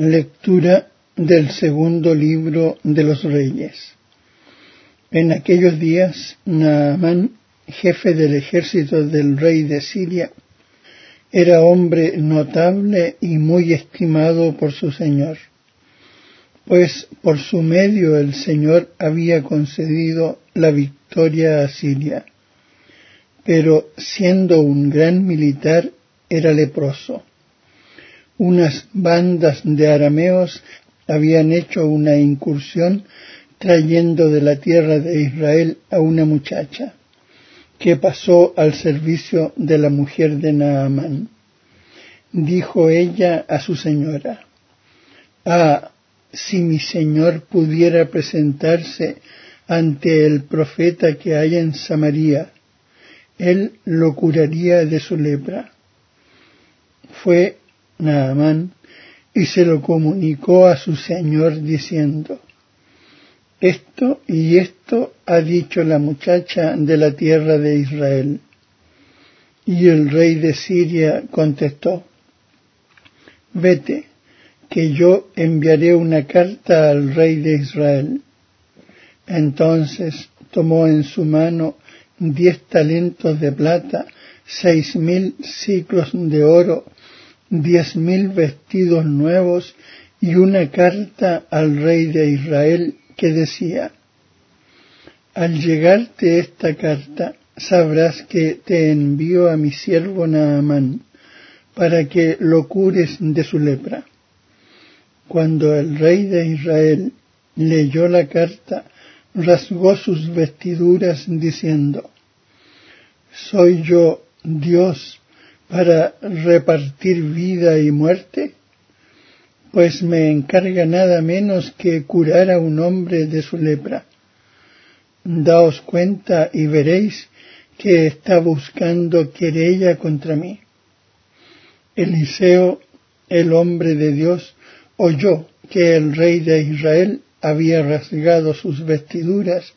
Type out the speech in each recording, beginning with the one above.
Lectura del segundo libro de los reyes. En aquellos días, Naamán, jefe del ejército del rey de Siria, era hombre notable y muy estimado por su señor, pues por su medio el señor había concedido la victoria a Siria, pero siendo un gran militar era leproso unas bandas de arameos habían hecho una incursión trayendo de la tierra de Israel a una muchacha, que pasó al servicio de la mujer de Naamán. Dijo ella a su señora, Ah, si mi señor pudiera presentarse ante el profeta que hay en Samaria, él lo curaría de su lepra. Fue Naamán y se lo comunicó a su señor diciendo, esto y esto ha dicho la muchacha de la tierra de Israel. Y el rey de Siria contestó, vete, que yo enviaré una carta al rey de Israel. Entonces tomó en su mano diez talentos de plata, seis mil ciclos de oro, diez mil vestidos nuevos y una carta al rey de Israel que decía, Al llegarte esta carta, sabrás que te envío a mi siervo Naamán, para que lo cures de su lepra. Cuando el rey de Israel leyó la carta, rasgó sus vestiduras diciendo, ¿Soy yo Dios para repartir vida y muerte? Pues me encarga nada menos que curar a un hombre de su lepra. Daos cuenta y veréis que está buscando querella contra mí. Eliseo, el hombre de Dios, oyó que el rey de Israel había rasgado sus vestiduras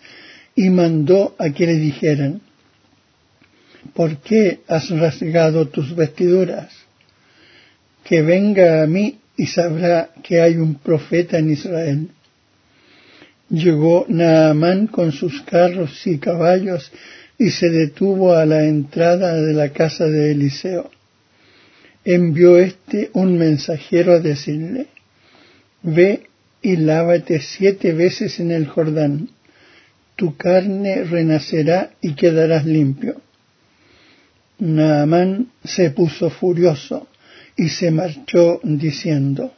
y mandó a que le dijeran, ¿por qué has rasgado tus vestiduras? Que venga a mí y sabrá que hay un profeta en Israel. Llegó Naamán con sus carros y caballos y se detuvo a la entrada de la casa de Eliseo. Envió éste un mensajero a decirle, Ve y lávate siete veces en el Jordán, tu carne renacerá y quedarás limpio. Naamán se puso furioso y se marchó diciendo,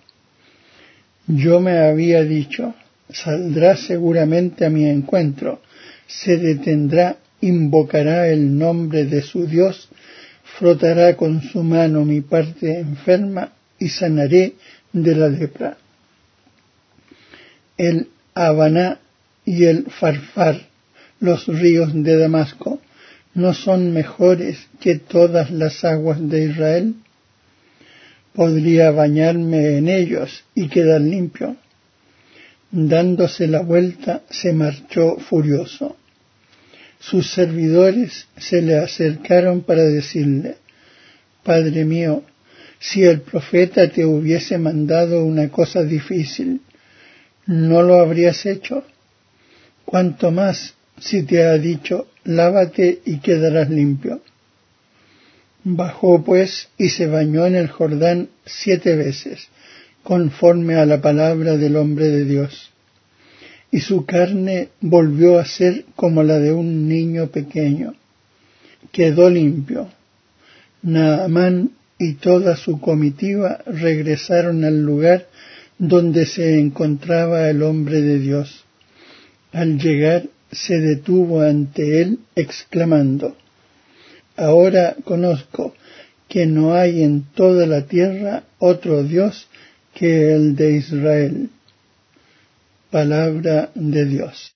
Yo me había dicho, saldrá seguramente a mi encuentro, se detendrá, invocará el nombre de su Dios, frotará con su mano mi parte enferma y sanaré de la lepra. El Habaná y el Farfar, los ríos de Damasco, no son mejores que todas las aguas de Israel? Podría bañarme en ellos y quedar limpio. Dándose la vuelta, se marchó furioso. Sus servidores se le acercaron para decirle, Padre mío, si el profeta te hubiese mandado una cosa difícil, ¿no lo habrías hecho? Cuanto más si te ha dicho, lávate y quedarás limpio. Bajó pues y se bañó en el Jordán siete veces, conforme a la palabra del hombre de Dios. Y su carne volvió a ser como la de un niño pequeño. Quedó limpio. Naamán y toda su comitiva regresaron al lugar donde se encontraba el hombre de Dios. Al llegar se detuvo ante él exclamando, Ahora conozco que no hay en toda la tierra otro Dios que el de Israel. Palabra de Dios.